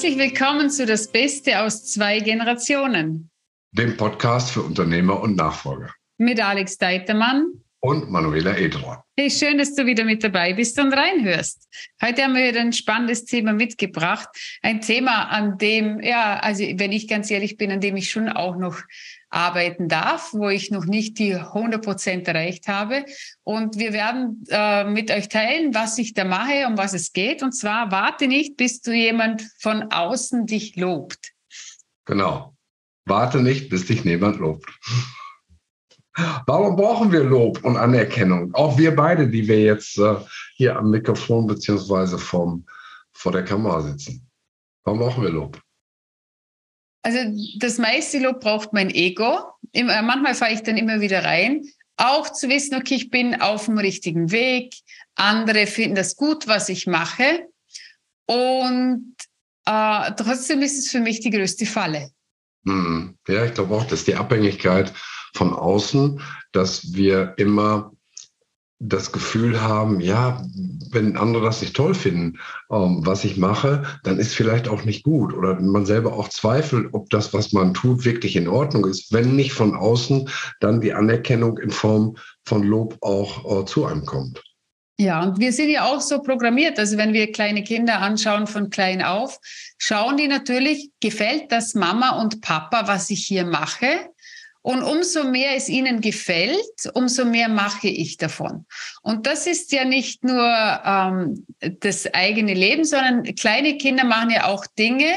Herzlich willkommen zu Das Beste aus zwei Generationen. Dem Podcast für Unternehmer und Nachfolger. Mit Alex Deitermann. Und Manuela Edron. Hey, schön, dass du wieder mit dabei bist und reinhörst. Heute haben wir ein spannendes Thema mitgebracht. Ein Thema, an dem, ja, also wenn ich ganz ehrlich bin, an dem ich schon auch noch arbeiten darf, wo ich noch nicht die 100 Prozent erreicht habe. Und wir werden äh, mit euch teilen, was ich da mache, um was es geht. Und zwar warte nicht, bis du jemand von außen dich lobt. Genau. Warte nicht, bis dich niemand lobt. Warum brauchen wir Lob und Anerkennung? Auch wir beide, die wir jetzt äh, hier am Mikrofon beziehungsweise vor der Kamera sitzen. Warum brauchen wir Lob? Also das meiste Lob braucht mein Ego. Immer, manchmal fahre ich dann immer wieder rein. Auch zu wissen, okay, ich bin auf dem richtigen Weg. Andere finden das gut, was ich mache. Und äh, trotzdem ist es für mich die größte Falle. Hm. Ja, ich glaube auch, dass die Abhängigkeit von außen, dass wir immer das Gefühl haben, ja, wenn andere das nicht toll finden, ähm, was ich mache, dann ist vielleicht auch nicht gut. Oder man selber auch zweifelt, ob das, was man tut, wirklich in Ordnung ist. Wenn nicht von außen, dann die Anerkennung in Form von Lob auch äh, zu einem kommt. Ja, und wir sind ja auch so programmiert. Also wenn wir kleine Kinder anschauen von klein auf, schauen die natürlich, gefällt das Mama und Papa, was ich hier mache? Und umso mehr es ihnen gefällt, umso mehr mache ich davon. Und das ist ja nicht nur ähm, das eigene Leben, sondern kleine Kinder machen ja auch Dinge,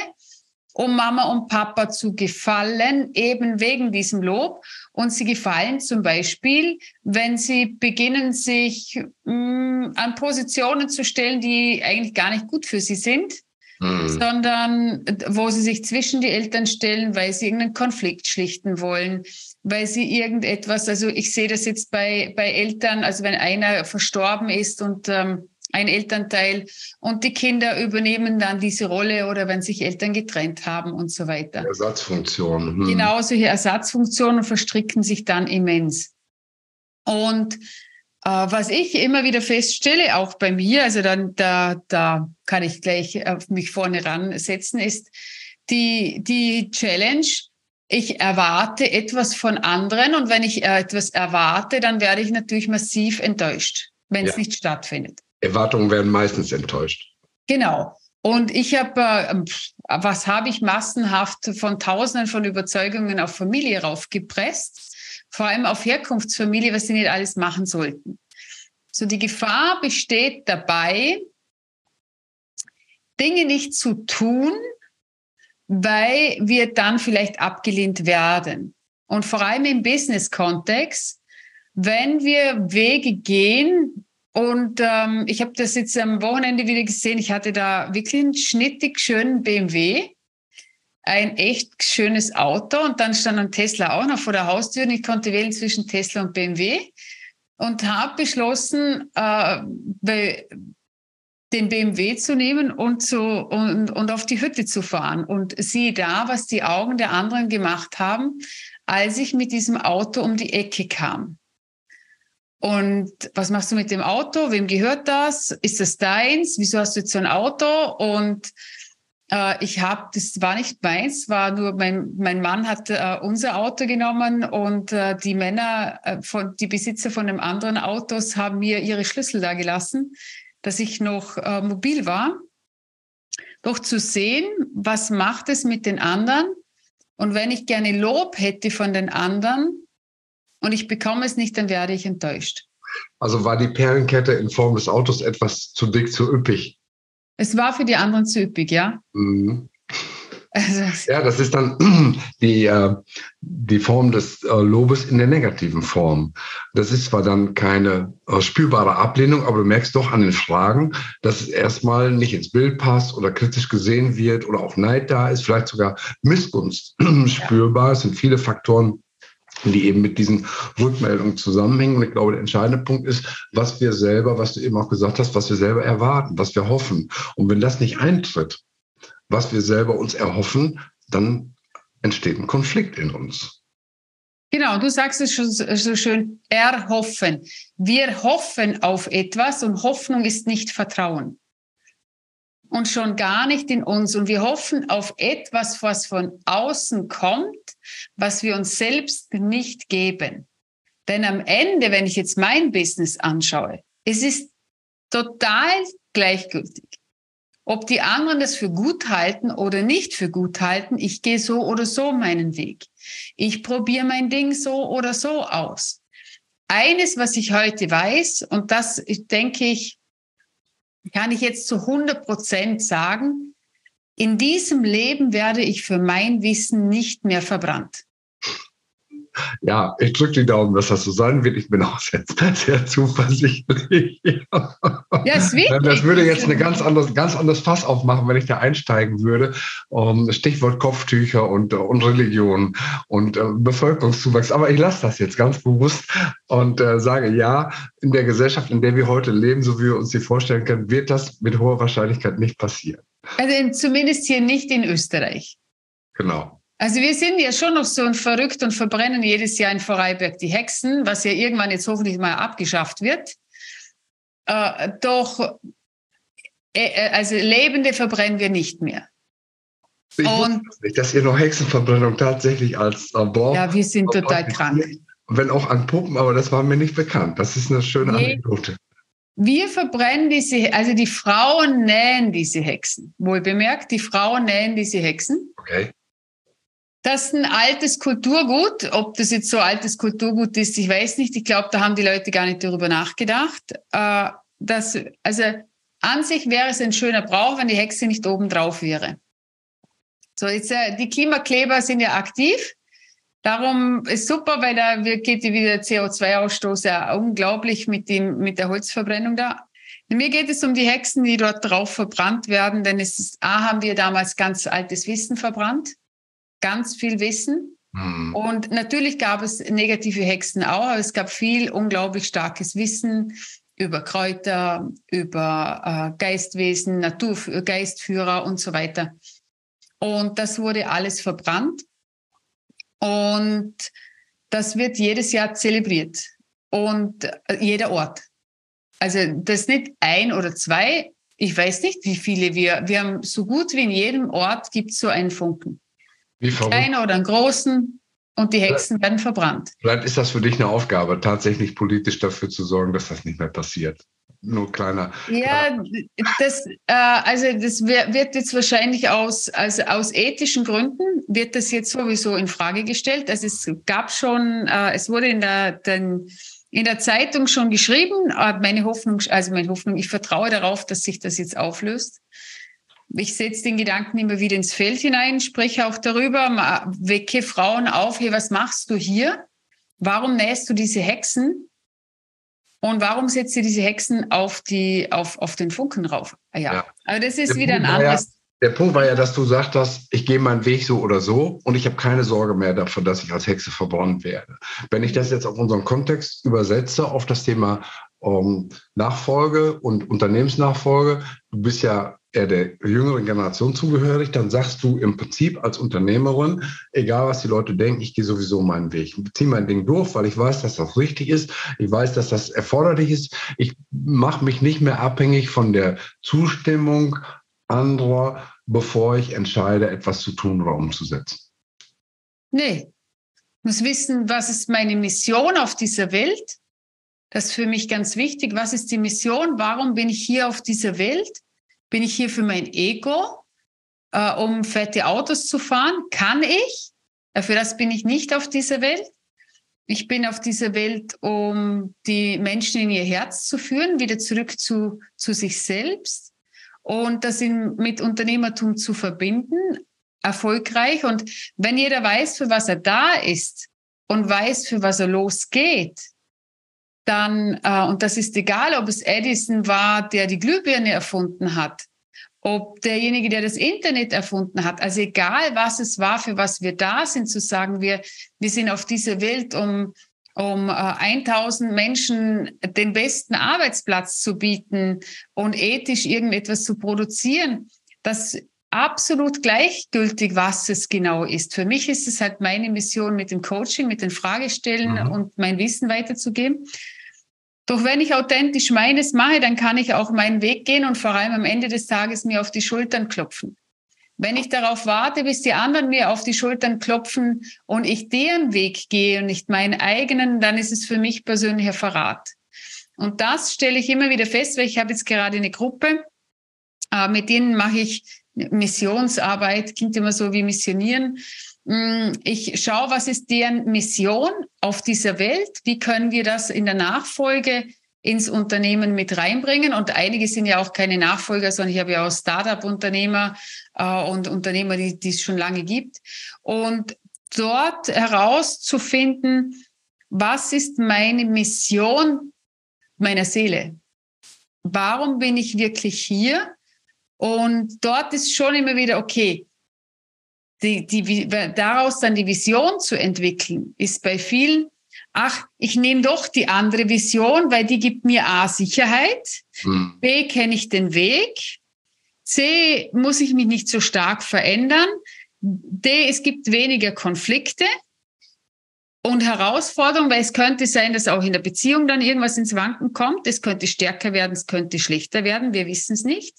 um Mama und Papa zu gefallen, eben wegen diesem Lob. Und sie gefallen zum Beispiel, wenn sie beginnen, sich mh, mm, an Positionen zu stellen, die eigentlich gar nicht gut für sie sind mhm. sondern wo sie sich zwischen die Eltern stellen, weil sie irgendeinen Konflikt schlichten wollen, weil sie irgendetwas, also ich sehe das jetzt bei, bei Eltern, also wenn einer verstorben ist und ähm, ein Elternteil und die Kinder übernehmen dann diese Rolle oder wenn sich Eltern getrennt haben und so weiter. Ersatzfunktionen. Hm. Genau, solche Ersatzfunktionen verstricken sich dann immens. Und was ich immer wieder feststelle, auch bei mir, also dann, da, da kann ich gleich auf mich vorne ransetzen, ist die, die Challenge, ich erwarte etwas von anderen und wenn ich etwas erwarte, dann werde ich natürlich massiv enttäuscht, wenn ja. es nicht stattfindet. Erwartungen werden meistens enttäuscht. Genau. Und ich habe, äh, was habe ich massenhaft von Tausenden von Überzeugungen auf Familie raufgepresst? Vor allem auf Herkunftsfamilie, was sie nicht alles machen sollten. So die Gefahr besteht dabei, Dinge nicht zu tun, weil wir dann vielleicht abgelehnt werden. Und vor allem im Business-Kontext, wenn wir Wege gehen, und ähm, ich habe das jetzt am Wochenende wieder gesehen, ich hatte da wirklich einen schnittig schönen BMW ein echt schönes Auto und dann stand ein Tesla auch noch vor der Haustür und ich konnte wählen zwischen Tesla und BMW und habe beschlossen, äh, den BMW zu nehmen und, zu, und, und auf die Hütte zu fahren. Und sieh da, was die Augen der anderen gemacht haben, als ich mit diesem Auto um die Ecke kam. Und was machst du mit dem Auto? Wem gehört das? Ist das deins? Wieso hast du jetzt so ein Auto? Und ich habe, das war nicht meins, war nur mein, mein Mann hat äh, unser Auto genommen und äh, die Männer, äh, von, die Besitzer von dem anderen Autos haben mir ihre Schlüssel da gelassen, dass ich noch äh, mobil war. Doch zu sehen, was macht es mit den anderen? Und wenn ich gerne Lob hätte von den anderen und ich bekomme es nicht, dann werde ich enttäuscht. Also war die Perlenkette in Form des Autos etwas zu dick, zu üppig? Es war für die anderen zu üppig, ja. Mhm. Also, ja, das ist dann die, äh, die Form des äh, Lobes in der negativen Form. Das ist zwar dann keine äh, spürbare Ablehnung, aber du merkst doch an den Fragen, dass es erstmal nicht ins Bild passt oder kritisch gesehen wird oder auch Neid da ist, vielleicht sogar Missgunst spürbar. Es sind viele Faktoren, die eben mit diesen Rückmeldungen zusammenhängen. Und ich glaube, der entscheidende Punkt ist, was wir selber, was du eben auch gesagt hast, was wir selber erwarten, was wir hoffen. Und wenn das nicht eintritt, was wir selber uns erhoffen, dann entsteht ein Konflikt in uns. Genau, du sagst es schon so schön, erhoffen. Wir hoffen auf etwas und Hoffnung ist nicht Vertrauen. und schon gar nicht in uns. Und wir hoffen auf etwas, was von außen kommt, was wir uns selbst nicht geben. Denn am Ende, wenn ich jetzt mein Business anschaue, es ist total gleichgültig. Ob die anderen das für gut halten oder nicht für gut halten, ich gehe so oder so meinen Weg. Ich probiere mein Ding so oder so aus. Eines, was ich heute weiß, und das denke ich, kann ich jetzt zu 100 Prozent sagen, in diesem Leben werde ich für mein Wissen nicht mehr verbrannt ja, ich drücke die Daumen, dass das so sein wird. Ich bin auch sehr, sehr zuversichtlich. Ja, ist wichtig. Das würde jetzt eine ganz anderes, ganz anderes Fass aufmachen, wenn ich da einsteigen würde. Um, Stichwort Kopftücher und, und Religion und äh, Bevölkerungszuwachs. Aber ich lasse das jetzt ganz bewusst und äh, sage, ja, in der Gesellschaft, in der wir heute leben, so wie wir uns die vorstellen können, wird das mit hoher Wahrscheinlichkeit nicht passieren. Also zumindest hier nicht in Österreich. Genau. Also wir sind ja schon noch so ein verrückt und verbrennen jedes Jahr in Vorarlberg die Hexen, was ja irgendwann jetzt hoffentlich mal abgeschafft wird. Äh, doch, äh, äh also Lebende verbrennen wir nicht mehr. Ich und nicht, dass ihr noch Hexenverbrennung tatsächlich als äh, Bord. Ja, wir sind total krank. Wenn auch an Puppen, aber das war mir nicht bekannt. Das ist eine schöne nee. Anekdote. Wir verbrennen diese, also die Frauen nähen diese Hexen. Wohl bemerkt, die Frauen nähen diese Hexen. Okay. Das ist ein altes Kulturgut. Ob das jetzt so altes Kulturgut ist, ich weiß nicht. Ich glaube, da haben die Leute gar nicht darüber nachgedacht. Äh, also an sich wäre es ein schöner Brauch, wenn die Hexe nicht oben drauf wäre. So, jetzt, äh, die Klimakleber sind ja aktiv. Darum ist super, weil da geht wieder CO2-Ausstoß ja unglaublich mit, dem, mit der Holzverbrennung da. Mir geht es um die Hexen, die dort drauf verbrannt werden, denn es ist, A, haben wir damals ganz altes Wissen verbrannt ganz viel Wissen. Mhm. Und natürlich gab es negative Hexen auch, aber es gab viel unglaublich starkes Wissen über Kräuter, über äh, Geistwesen, Naturgeistführer und so weiter. Und das wurde alles verbrannt. Und das wird jedes Jahr zelebriert. Und äh, jeder Ort. Also das ist nicht ein oder zwei. Ich weiß nicht, wie viele wir. Wir haben so gut wie in jedem Ort gibt es so einen Funken. Wie Kleine oder einen großen und die Hexen werden verbrannt. Vielleicht ist das für dich eine Aufgabe, tatsächlich politisch dafür zu sorgen, dass das nicht mehr passiert. Nur kleiner. Ja, das, äh, also das wird jetzt wahrscheinlich aus, also aus ethischen Gründen wird das jetzt sowieso in Frage gestellt. Also es gab schon, äh, es wurde in der, den, in der Zeitung schon geschrieben, meine Hoffnung, also meine Hoffnung, ich vertraue darauf, dass sich das jetzt auflöst ich setze den Gedanken immer wieder ins Feld hinein, spreche auch darüber, wecke Frauen auf, hey, was machst du hier? Warum nähst du diese Hexen? Und warum setzt du diese Hexen auf, die, auf, auf den Funken rauf? Ah, ja. ja. Also das ist der wieder Punkt ein anderes. Ja, der Punkt war ja, dass du sagst, dass ich gehe meinen Weg so oder so und ich habe keine Sorge mehr davon, dass ich als Hexe verbrannt werde. Wenn ich das jetzt auf unseren Kontext übersetze, auf das Thema um, ähm, Nachfolge und Unternehmensnachfolge, du bist ja eher der jüngeren Generation zugehörig, dann sagst du im Prinzip als Unternehmerin, egal was die Leute denken, ich gehe sowieso meinen Weg. Ich ziehe mein Ding durch, weil ich weiß, dass das richtig ist. Ich weiß, dass das erforderlich ist. Ich mache mich nicht mehr abhängig von der Zustimmung anderer, bevor ich entscheide, etwas zu tun oder umzusetzen. Nee. Ich muss wissen, was ist meine Mission auf dieser Welt? Das ist für mich ganz wichtig. Was ist die Mission? Warum bin ich hier auf dieser Welt? Bin ich hier für mein Ego, äh, um fette Autos zu fahren? Kann ich? Äh, für das bin ich nicht auf dieser Welt. Ich bin auf dieser Welt, um die Menschen in ihr Herz zu führen, wieder zurück zu, zu sich selbst und das in, mit Unternehmertum zu verbinden, erfolgreich. Und wenn jeder weiß, für was er da ist und weiß, für was er losgeht, dann, äh, und das ist egal, ob es Edison war, der die Glühbirne erfunden hat, ob derjenige, der das Internet erfunden hat, also egal was es war, für was wir da sind, zu sagen, wir, wir sind auf dieser Welt, um, um äh, 1000 Menschen den besten Arbeitsplatz zu bieten und ethisch irgendetwas zu produzieren, das absolut gleichgültig, was es genau ist. Für mich ist es halt meine Mission mit dem Coaching, mit den Fragestellen mhm. und mein Wissen weiterzugeben. Doch wenn ich authentisch meines mache, dann kann ich auch meinen Weg gehen und vor allem am Ende des Tages mir auf die Schultern klopfen. Wenn ich darauf warte, bis die anderen mir auf die Schultern klopfen und ich deren Weg gehe und nicht meinen eigenen, dann ist es für mich persönlicher Verrat. Und das stelle ich immer wieder fest, weil ich habe jetzt gerade eine Gruppe, äh, mit denen mache ich Missionsarbeit, klingt immer so wie missionieren. Mm, ich schaue, was ist deren Mission auf dieser Welt? Wie können wir das in der Nachfolge ins Unternehmen mit reinbringen. Und einige sind ja auch keine Nachfolger, sondern ich habe ja auch Startup-Unternehmer äh, und Unternehmer, die, die es schon lange gibt. Und dort herauszufinden, was ist meine Mission meiner Seele? Warum bin ich wirklich hier? Und dort ist schon immer wieder, okay, die, die, daraus dann die Vision zu entwickeln, ist bei vielen ach, ich nehme doch die andere Vision, weil die gibt mir A Sicherheit, hm. B kenne ich den Weg, C muss ich mich nicht so stark verändern, D es gibt weniger Konflikte und Herausforderungen, weil es könnte sein, dass auch in der Beziehung dann irgendwas ins Wanken kommt. Es könnte stärker werden, es könnte schlechter werden, wir wissen es nicht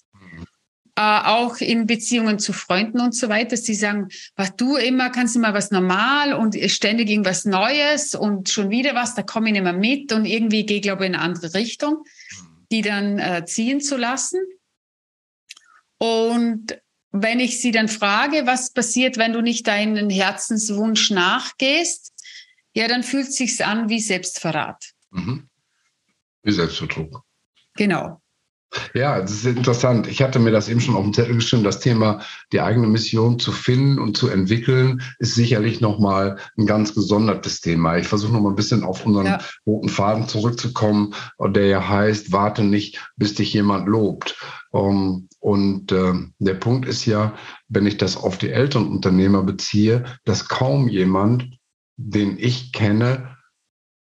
auch in Beziehungen zu Freunden und so weiter, dass sie sagen, was du immer, kannst mal was normal und ständig irgendwas Neues und schon wieder was, da komme ich nicht mehr mit und irgendwie gehe, glaube ich, in eine andere Richtung, die dann äh, ziehen zu lassen. Und wenn ich sie dann frage, was passiert, wenn du nicht deinen Herzenswunsch nachgehst, ja, dann fühlt es sich an wie Selbstverrat. Mhm. Wie Selbstbetrug. Genau. Ja, das ist interessant. Ich hatte mir das eben schon auf dem Zettel geschrieben. Das Thema, die eigene Mission zu finden und zu entwickeln, ist sicherlich nochmal ein ganz gesondertes Thema. Ich versuche nochmal ein bisschen auf unseren ja. roten Faden zurückzukommen, der ja heißt, warte nicht, bis dich jemand lobt. Um, und äh, der Punkt ist ja, wenn ich das auf die Elternunternehmer beziehe, dass kaum jemand, den ich kenne,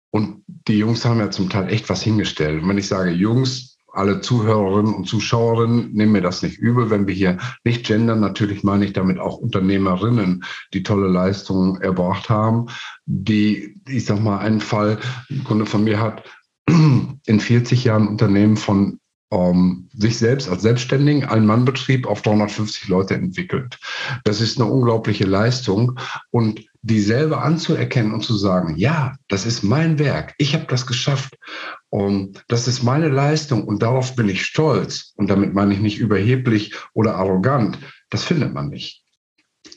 und die Jungs haben ja zum Teil echt was hingestellt. Und wenn ich sage Jungs, alle Zuhörerinnen und Zuschauerinnen, nehmen mir das nicht übel, wenn wir hier nicht gendern. Natürlich meine ich damit auch Unternehmerinnen, die tolle Leistungen erbracht haben, die, ich sag mal, einen Fall, ein Kunde von mir hat in 40 Jahren Unternehmen von ähm, sich selbst als Selbstständigen, einen Mannbetrieb auf 350 Leute entwickelt. Das ist eine unglaubliche Leistung und dieselbe anzuerkennen und zu sagen, ja, das ist mein Werk, ich habe das geschafft und das ist meine Leistung und darauf bin ich stolz und damit meine ich nicht überheblich oder arrogant, das findet man nicht.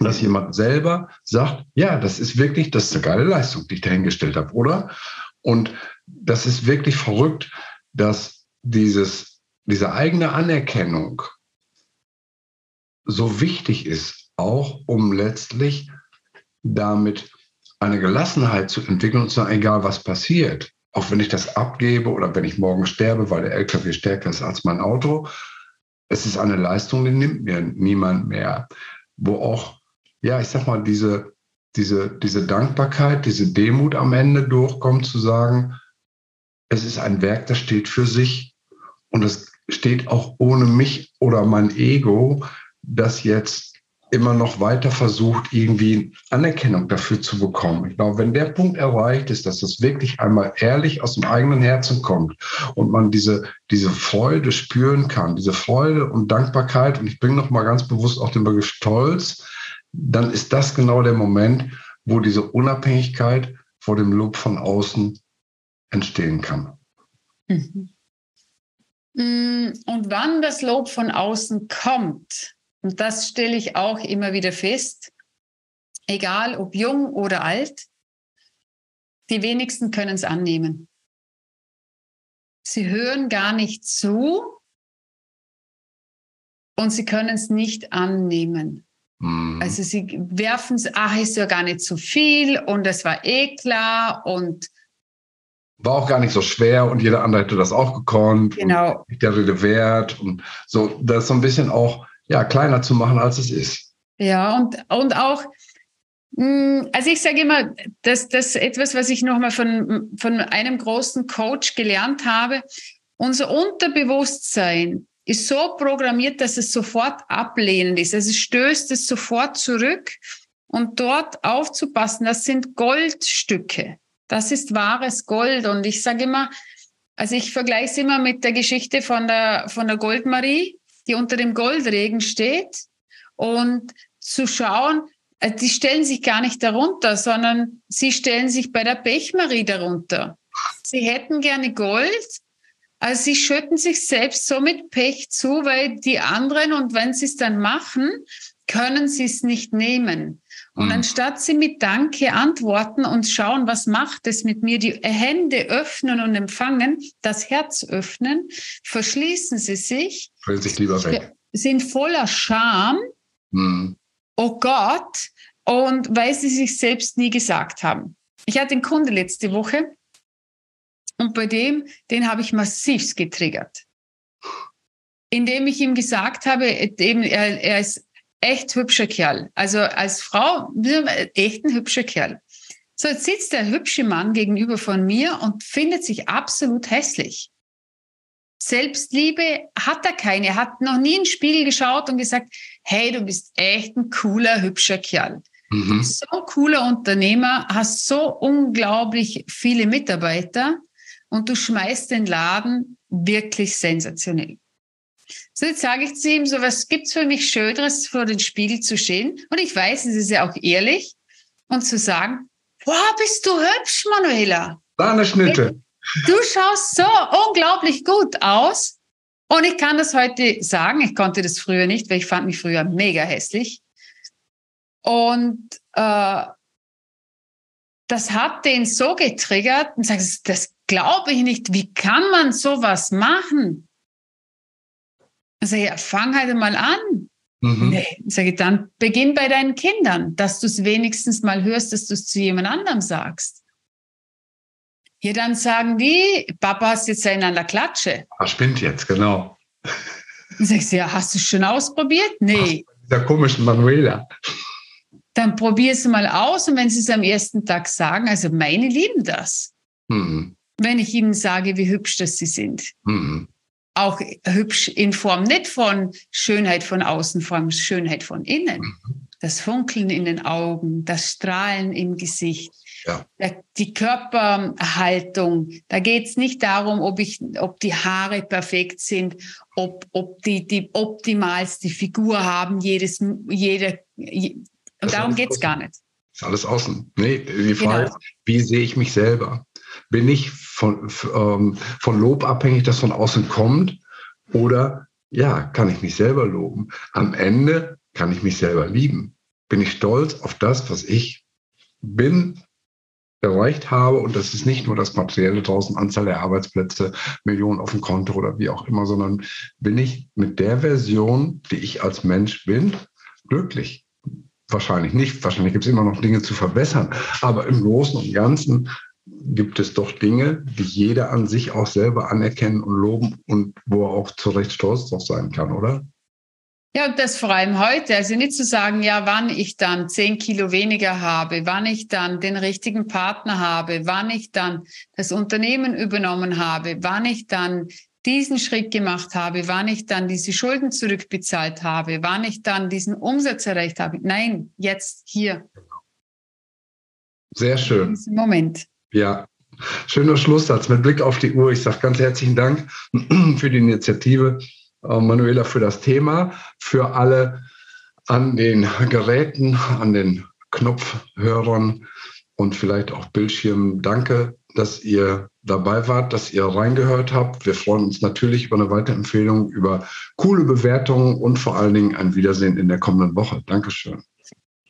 Dass jemand selber sagt, ja, das ist wirklich, das ist eine geile Leistung, die ich dahingestellt habe, oder? Und das ist wirklich verrückt, dass dieses diese eigene Anerkennung so wichtig ist, auch um letztlich damit eine Gelassenheit zu entwickeln und zu sagen, egal was passiert, auch wenn ich das abgebe oder wenn ich morgen sterbe, weil der LKW stärker ist als mein Auto, es ist eine Leistung, die nimmt mir niemand mehr. Wo auch, ja, ich sag mal, diese, diese, diese Dankbarkeit, diese Demut am Ende durchkommt, zu sagen, es ist ein Werk, das steht für sich und es steht auch ohne mich oder mein Ego, das jetzt immer noch weiter versucht, irgendwie Anerkennung dafür zu bekommen. Ich glaube, wenn der Punkt erreicht ist, dass das wirklich einmal ehrlich aus dem eigenen Herzen kommt und man diese, diese Freude spüren kann, diese Freude und Dankbarkeit, und ich bringe noch mal ganz bewusst auch den Begriff Stolz, dann ist das genau der Moment, wo diese Unabhängigkeit vor dem Lob von außen entstehen kann. Mhm. Mm, und wann das Lob von außen kommt, und das stelle ich auch immer wieder fest, egal ob jung oder alt, die wenigsten können es annehmen. Sie hören gar nicht zu und sie können es nicht annehmen. Mhm. Also sie werfen es, ach, ist ja gar nicht so viel und das war eh klar und war auch gar nicht so schwer und jeder andere hätte das auch gekonnt. Genau. Und der Rede wert und so, das so ein bisschen auch ja, kleiner zu machen, als es ist. Ja, und, und auch, hm, also ich sage immer, dass das etwas, was ich nochmal von, von einem großen Coach gelernt habe, unser Unterbewusstsein ist so programmiert, dass es sofort ablehnend ist. Also es stößt es sofort zurück und dort aufzupassen, das sind Goldstücke. Das ist wahres Gold. Und ich sage immer, Also ich vergleiche es immer mit der Geschichte von der, von der Goldmarie, die unter dem Goldregen steht und zu schauen, äh, die stellen sich gar nicht darunter, sondern sie stellen sich bei der Pechmarie darunter. Sie hätten gerne Gold, also sie schütten sich selbst so mit Pech zu, weil die anderen, und wenn sie es dann machen, können sie es nicht nehmen. Und mhm. anstatt sie mit Danke antworten und schauen, was macht es mit mir, die Hände öffnen und empfangen, das Herz öffnen, verschließen sie sich, sich lieber weg. sind voller Scham. Mhm. Oh Gott, und weil sie sich selbst nie gesagt haben. Ich hatte einen Kunde letzte Woche und bei dem, den habe ich massivst getriggert. Indem ich ihm gesagt habe, eben, er, er ist echt hübscher Kerl. Also als Frau, echt ein hübscher Kerl. So, jetzt sitzt der hübsche Mann gegenüber von mir und findet sich absolut hässlich. Selbstliebe hat er keine. Er hat noch nie in den Spiegel geschaut und gesagt, hey, du bist echt ein cooler, hübscher Kerl. Mhm. So ein cooler Unternehmer, hast so unglaublich viele Mitarbeiter und du schmeißt den Laden wirklich sensationell. So, jetzt sage ich zu ihm, so was gibt's für mich Schöneres, vor den Spiegel zu stehen? Und ich weiß, es ist ja auch ehrlich. Und zu sagen, wow, bist du hübsch, Manuela. Schnitte. Du schaust so unglaublich gut aus. Und ich kann das heute sagen. Ich konnte das früher nicht, weil ich fand mich früher mega hässlich. Und äh, das hat den so getriggert und sagt, das glaube ich nicht. Wie kann man sowas machen? Also ja, fang halt mal an. Mhm. Nee, sage ich, dann beginn bei deinen Kindern, dass du es wenigstens mal hörst, dass du es zu jemand anderem sagst. Hier dann sagen die, Papa hast jetzt einen an der Klatsche. Was spinnt jetzt, genau. Dann sagst du, ja, hast du es schon ausprobiert? Nee. Der komischen Manuela dann probier es mal aus und wenn sie es am ersten Tag sagen, also meine lieben das. Mhm. Wenn ich ihnen sage, wie hübsch das sie sind. Mhm. Auch hübsch in Form nicht von Schönheit von außen, von Schönheit von innen. Mhm. Das Funkeln in den Augen, das Strahlen im Gesicht, ja. die Körperhaltung. Da geht es nicht darum, ob, ich, ob die Haare perfekt sind, ob, ob die, die optimalste Figur haben, jedes, jeder, und darum geht es gar nicht. Ist alles außen. Nee, die Frage genau. ist, wie sehe ich mich selber? Bin ich von, ähm, von Lob abhängig, das von außen kommt? Oder ja, kann ich mich selber loben? Am Ende kann ich mich selber lieben. Bin ich stolz auf das, was ich bin, erreicht habe. Und das ist nicht nur das Materielle draußen, Anzahl der Arbeitsplätze, Millionen auf dem Konto oder wie auch immer, sondern bin ich mit der Version, die ich als Mensch bin, glücklich. Wahrscheinlich nicht. Wahrscheinlich gibt es immer noch Dinge zu verbessern. Aber im Großen und Ganzen gibt es doch Dinge, die jeder an sich auch selber anerkennen und loben und wo er auch zu Recht stolz drauf sein kann, oder? Ja, und das vor allem heute. Also nicht zu sagen, ja, wann ich dann zehn Kilo weniger habe, wann ich dann den richtigen Partner habe, wann ich dann das Unternehmen übernommen habe, wann ich dann diesen Schritt gemacht habe, wann ich dann diese Schulden zurückbezahlt habe, wann ich dann diesen Umsatz erreicht habe. Nein, jetzt hier. Sehr schön. Moment. Ja, schöner Schlusssatz mit Blick auf die Uhr. Ich sage ganz herzlichen Dank für die Initiative, äh, Manuela, für das Thema, für alle an den Geräten, an den Knopfhörern und vielleicht auch Bildschirmen. Danke, dass ihr dabei wart, dass ihr reingehört habt. Wir freuen uns natürlich über eine Weiterempfehlung, über coole Bewertungen und vor allen Dingen ein Wiedersehen in der kommenden Woche. Dankeschön.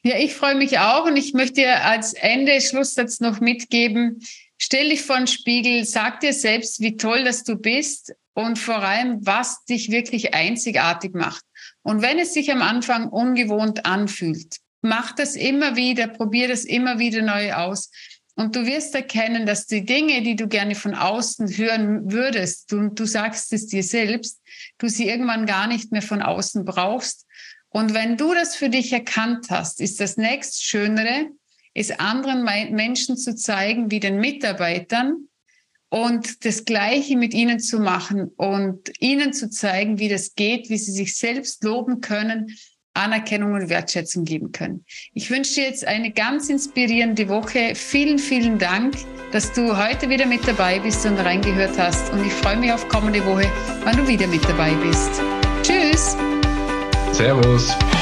Ja, ich freue mich auch und ich möchte dir als Ende Schlusssatz noch mitgeben. Stell dich vor den Spiegel, sag dir selbst, wie toll dass du bist und vor allem, was dich wirklich einzigartig macht. Und wenn es sich am Anfang ungewohnt anfühlt, mach das immer wieder, probier das immer wieder neu aus. Und du wirst erkennen, dass die Dinge, die du gerne von außen hören würdest, du, du sagst es dir selbst, du sie irgendwann gar nicht mehr von außen brauchst. Und wenn du das für dich erkannt hast, ist das nächst Schönere, es anderen Menschen zu zeigen, wie den Mitarbeitern und das Gleiche mit ihnen zu machen und ihnen zu zeigen, wie das geht, wie sie sich selbst loben können, Anerkennung und Wertschätzung geben können. Ich wünsche dir jetzt eine ganz inspirierende Woche. Vielen, vielen Dank, dass du heute wieder mit dabei bist und reingehört hast. Und ich freue mich auf kommende Woche, wann du wieder mit dabei bist. Tschüss. Servus.